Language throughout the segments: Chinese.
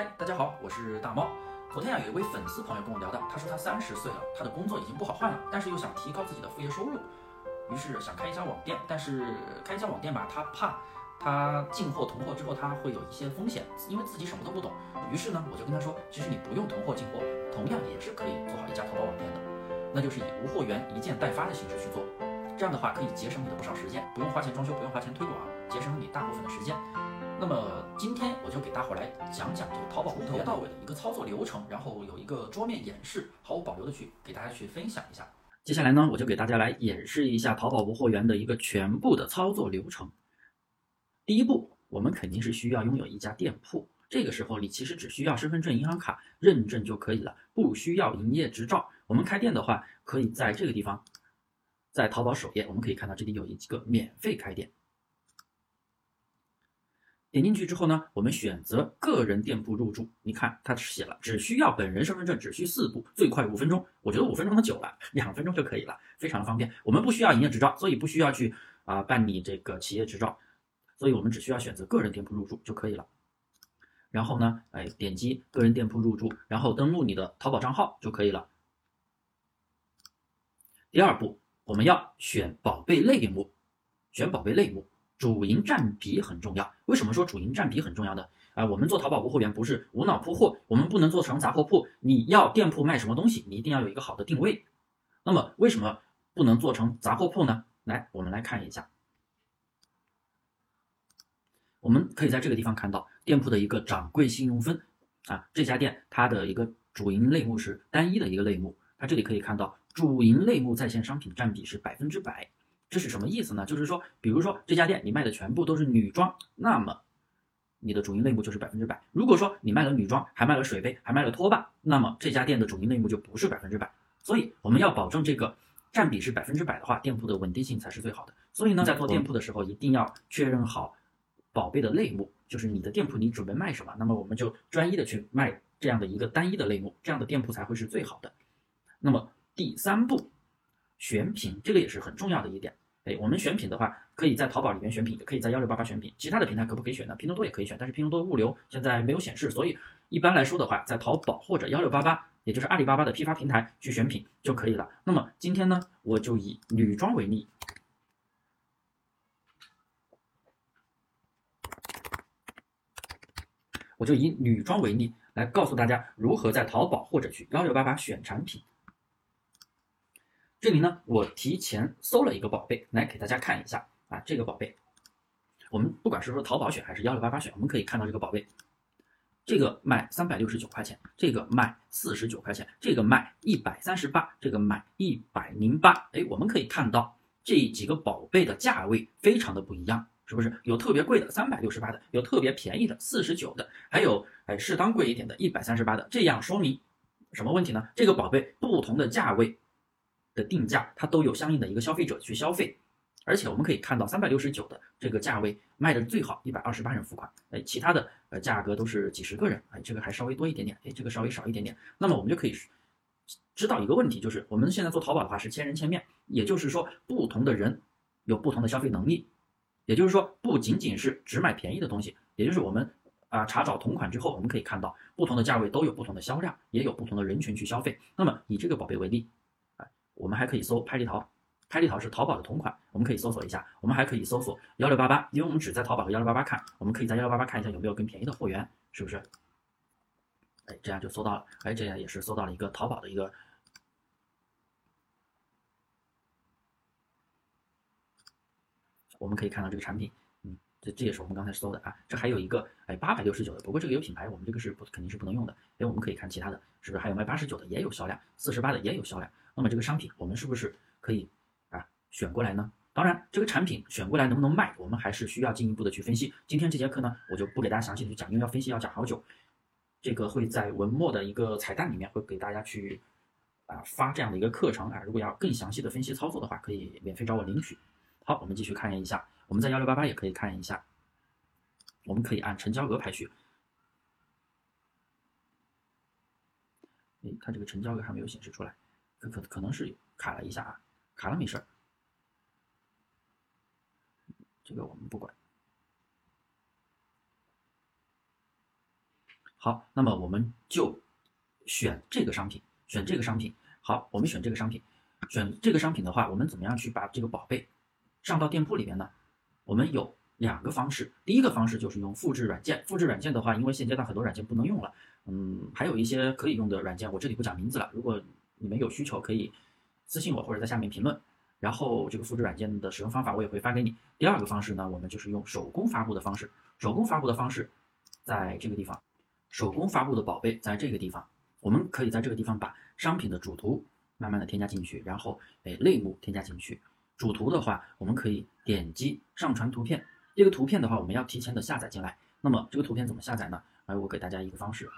嗨，大家好，我是大猫。昨天啊，有一位粉丝朋友跟我聊到，他说他三十岁了，他的工作已经不好换了，但是又想提高自己的副业收入，于是想开一家网店。但是开一家网店吧，他怕他进货囤货之后他会有一些风险，因为自己什么都不懂。于是呢，我就跟他说，其实你不用囤货进货，同样也是可以做好一家淘宝网店的，那就是以无货源一件代发的形式去做。这样的话可以节省你的不少时间，不用花钱装修，不用花钱推广，节省你大部分的时间。那么今天我就给大伙来讲讲这个淘宝从头到尾的一个操作流程，然后有一个桌面演示，毫无保留的去给大家去分享一下。接下来呢，我就给大家来演示一下淘宝无货源的一个全部的操作流程。第一步，我们肯定是需要拥有一家店铺，这个时候你其实只需要身份证、银行卡认证就可以了，不需要营业执照。我们开店的话，可以在这个地方，在淘宝首页，我们可以看到这里有一个免费开店。点进去之后呢，我们选择个人店铺入驻。你看，它写了，只需要本人身份证，只需四步，最快五分钟。我觉得五分钟的久了，两分钟就可以了，非常的方便。我们不需要营业执照，所以不需要去啊办理这个企业执照，所以我们只需要选择个人店铺入驻就可以了。然后呢，哎，点击个人店铺入驻，然后登录你的淘宝账号就可以了。第二步，我们要选宝贝类目，选宝贝类目。主营占比很重要，为什么说主营占比很重要呢？啊，我们做淘宝无货源不是无脑铺货，我们不能做成杂货铺。你要店铺卖什么东西，你一定要有一个好的定位。那么为什么不能做成杂货铺呢？来，我们来看一下，我们可以在这个地方看到店铺的一个掌柜信用分啊，这家店它的一个主营类目是单一的一个类目，它这里可以看到主营类目在线商品占比是百分之百。这是什么意思呢？就是说，比如说这家店你卖的全部都是女装，那么你的主营类目就是百分之百。如果说你卖了女装，还卖了水杯，还卖了拖把，那么这家店的主营类目就不是百分之百。所以我们要保证这个占比是百分之百的话，店铺的稳定性才是最好的。所以呢，在做店铺的时候，一定要确认好宝贝的类目，就是你的店铺你准备卖什么，那么我们就专一的去卖这样的一个单一的类目，这样的店铺才会是最好的。那么第三步，选品，这个也是很重要的一点。我们选品的话，可以在淘宝里面选品，也可以在幺六八八选品。其他的平台可不可以选呢？拼多多也可以选，但是拼多多物流现在没有显示，所以一般来说的话，在淘宝或者幺六八八，也就是阿里巴巴的批发平台去选品就可以了。那么今天呢，我就以女装为例，我就以女装为例来告诉大家如何在淘宝或者去幺六八八选产品。这里呢，我提前搜了一个宝贝来给大家看一下啊，这个宝贝，我们不管是说淘宝选还是幺六八八选，我们可以看到这个宝贝，这个卖三百六十九块钱，这个卖四十九块钱，这个卖一百三十八，这个卖一百零八，哎，我们可以看到这几个宝贝的价位非常的不一样，是不是？有特别贵的三百六十八的，有特别便宜的四十九的，还有哎适当贵一点的一百三十八的，这样说明什么问题呢？这个宝贝不同的价位。的定价，它都有相应的一个消费者去消费，而且我们可以看到三百六十九的这个价位卖的最好，一百二十八人付款，哎，其他的呃价格都是几十个人，哎，这个还稍微多一点点，哎，这个稍微少一点点。那么我们就可以知道一个问题，就是我们现在做淘宝的话是千人千面，也就是说不同的人有不同的消费能力，也就是说不仅仅是只买便宜的东西，也就是我们啊查找同款之后，我们可以看到不同的价位都有不同的销量，也有不同的人群去消费。那么以这个宝贝为例。我们还可以搜拍立淘，拍立淘是淘宝的同款，我们可以搜索一下。我们还可以搜索幺六八八，因为我们只在淘宝和幺六八八看，我们可以在幺六八八看一下有没有更便宜的货源，是不是？哎，这样就搜到了，哎，这样也是搜到了一个淘宝的一个。我们可以看到这个产品，嗯，这这也是我们刚才搜的啊。这还有一个哎八百六十九的，不过这个有品牌，我们这个是不肯定是不能用的。哎，我们可以看其他的，是不是还有卖八十九的也有销量，四十八的也有销量。那么这个商品我们是不是可以啊选过来呢？当然，这个产品选过来能不能卖，我们还是需要进一步的去分析。今天这节课呢，我就不给大家详细的去讲，因为要分析要讲好久。这个会在文末的一个彩蛋里面会给大家去啊发这样的一个课程啊。如果要更详细的分析操作的话，可以免费找我领取。好，我们继续看一下，我们在幺六八八也可以看一下，我们可以按成交额排序。诶，它这个成交额还没有显示出来。可可可能是卡了一下啊，卡了没事儿，这个我们不管。好，那么我们就选这个商品，选这个商品。好，我们选这个商品，选这个商品的话，我们怎么样去把这个宝贝上到店铺里面呢？我们有两个方式，第一个方式就是用复制软件。复制软件的话，因为现阶段很多软件不能用了，嗯，还有一些可以用的软件，我这里不讲名字了。如果你们有需求，可以私信我或者在下面评论。然后这个复制软件的使用方法我也会发给你。第二个方式呢，我们就是用手工发布的方式。手工发布的方式在这个地方，手工发布的宝贝在这个地方，我们可以在这个地方把商品的主图慢慢的添加进去，然后诶类目添加进去。主图的话，我们可以点击上传图片。这个图片的话，我们要提前的下载进来。那么这个图片怎么下载呢？哎，我给大家一个方式。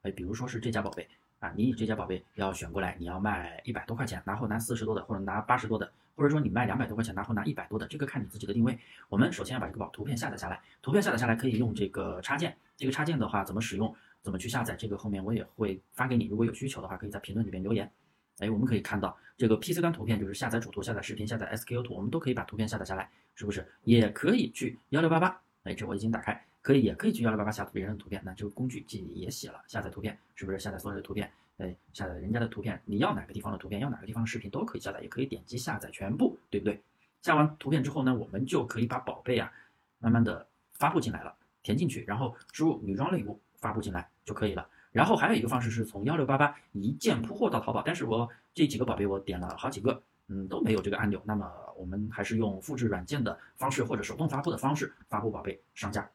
哎，比如说是这家宝贝。啊，你这家宝贝要选过来，你要卖一百多块钱，然后拿四十多的，或者拿八十多的，或者说你卖两百多块钱，然后拿一百多的，这个看你自己的定位。我们首先要把这个宝图片下载下来，图片下载下来可以用这个插件，这个插件的话怎么使用，怎么去下载，这个后面我也会发给你。如果有需求的话，可以在评论里面留言。哎，我们可以看到这个 PC 端图片就是下载主图、下载视频、下载 SKU 图，我们都可以把图片下载下来，是不是？也可以去幺六八八，哎，这我已经打开。可以，也可以去幺六八八下别人的图片，那这个工具记也写了，下载图片是不是？下载所有的图片，哎，下载人家的图片，你要哪个地方的图片，要哪个地方的视频都可以下载，也可以点击下载全部，对不对？下完图片之后呢，我们就可以把宝贝啊，慢慢的发布进来了，填进去，然后输入女装类目发布进来就可以了。然后还有一个方式是从幺六八八一键铺货到淘宝，但是我这几个宝贝我点了好几个，嗯，都没有这个按钮，那么我们还是用复制软件的方式或者手动发布的方式发布宝贝上架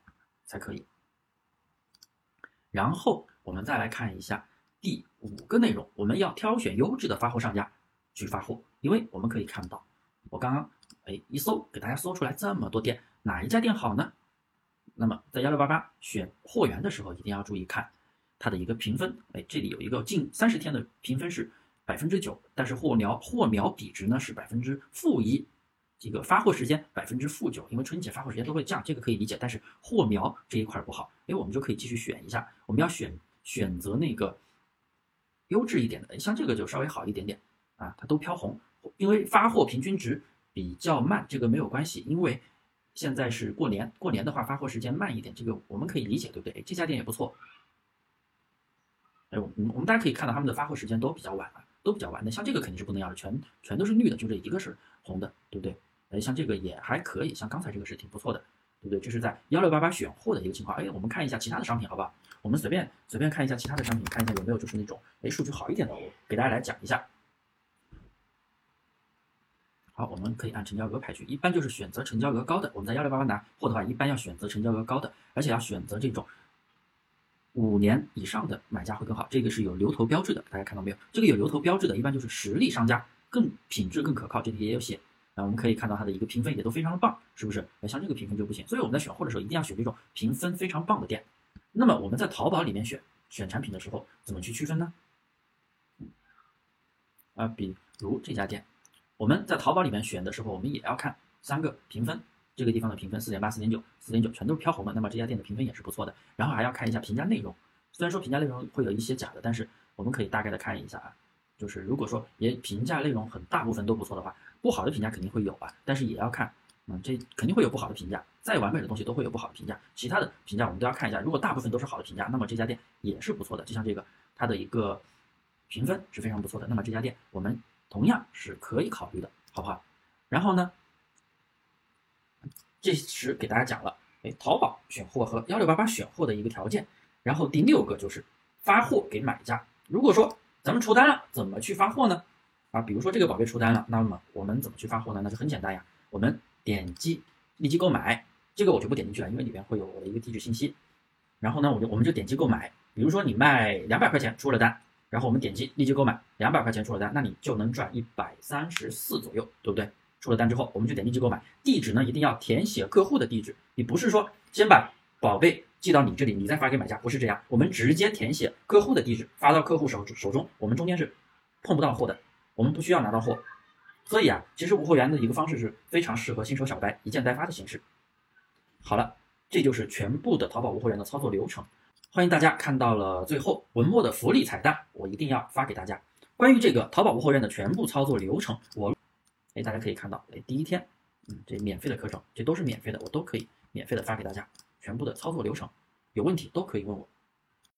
才可以。然后我们再来看一下第五个内容，我们要挑选优质的发货商家去发货，因为我们可以看到，我刚刚哎一搜，给大家搜出来这么多店，哪一家店好呢？那么在幺六八八选货源的时候，一定要注意看它的一个评分，哎，这里有一个近三十天的评分是百分之九，但是货苗货苗比值呢是百分之负一。这个发货时间百分之负九，因为春节发货时间都会降，这个可以理解。但是货苗这一块不好，哎，我们就可以继续选一下。我们要选选择那个优质一点的，像这个就稍微好一点点啊，它都飘红。因为发货平均值比较慢，这个没有关系，因为现在是过年，过年的话发货时间慢一点，这个我们可以理解，对不对？这家店也不错。哎，我们我们大家可以看到他们的发货时间都比较晚了，都比较晚。那像这个肯定是不能要的，全全都是绿的，就这一个是红的，对不对？哎，像这个也还可以，像刚才这个是挺不错的，对不对？这是在幺六八八选货的一个情况。哎，我们看一下其他的商品，好不好？我们随便随便看一下其他的商品，看一下有没有就是那种哎数据好一点的，我给大家来讲一下。好，我们可以按成交额排序，一般就是选择成交额高的。我们在幺六八八拿货的话，一般要选择成交额高的，而且要选择这种五年以上的买家会更好。这个是有流头标志的，大家看到没有？这个有流头标志的，一般就是实力商家，更品质更可靠。这里也有写。那我们可以看到它的一个评分也都非常的棒，是不是？像这个评分就不行，所以我们在选货的时候一定要选这种评分非常棒的店。那么我们在淘宝里面选选产品的时候，怎么去区分呢？啊，比如这家店，我们在淘宝里面选的时候，我们也要看三个评分，这个地方的评分四点八、四点九、四点九，全都是飘红的，那么这家店的评分也是不错的。然后还要看一下评价内容，虽然说评价内容会有一些假的，但是我们可以大概的看一下啊，就是如果说也评价内容很大部分都不错的话。不好的评价肯定会有啊，但是也要看，嗯，这肯定会有不好的评价，再完美的东西都会有不好的评价，其他的评价我们都要看一下。如果大部分都是好的评价，那么这家店也是不错的。就像这个，它的一个评分是非常不错的，那么这家店我们同样是可以考虑的，好不好？然后呢，这时给大家讲了，哎，淘宝选货和幺六八八选货的一个条件。然后第六个就是发货给买家。如果说咱们出单了，怎么去发货呢？啊，比如说这个宝贝出单了，那么我们怎么去发货呢？那就很简单呀，我们点击立即购买，这个我就不点进去了，因为里边会有我的一个地址信息。然后呢，我就我们就点击购买。比如说你卖两百块钱出了单，然后我们点击立即购买，两百块钱出了单，那你就能赚一百三十四左右，对不对？出了单之后，我们就点立即购买，地址呢一定要填写客户的地址，你不是说先把宝贝寄到你这里，你再发给买家，不是这样，我们直接填写客户的地址发到客户手手中，我们中间是碰不到货的。我们不需要拿到货，所以啊，其实无货源的一个方式是非常适合新手小白一件代发的形式。好了，这就是全部的淘宝无货源的操作流程。欢迎大家看到了最后文末的福利彩蛋，我一定要发给大家。关于这个淘宝无货源的全部操作流程，我哎大家可以看到，哎第一天，嗯这免费的课程，这都是免费的，我都可以免费的发给大家全部的操作流程，有问题都可以问我。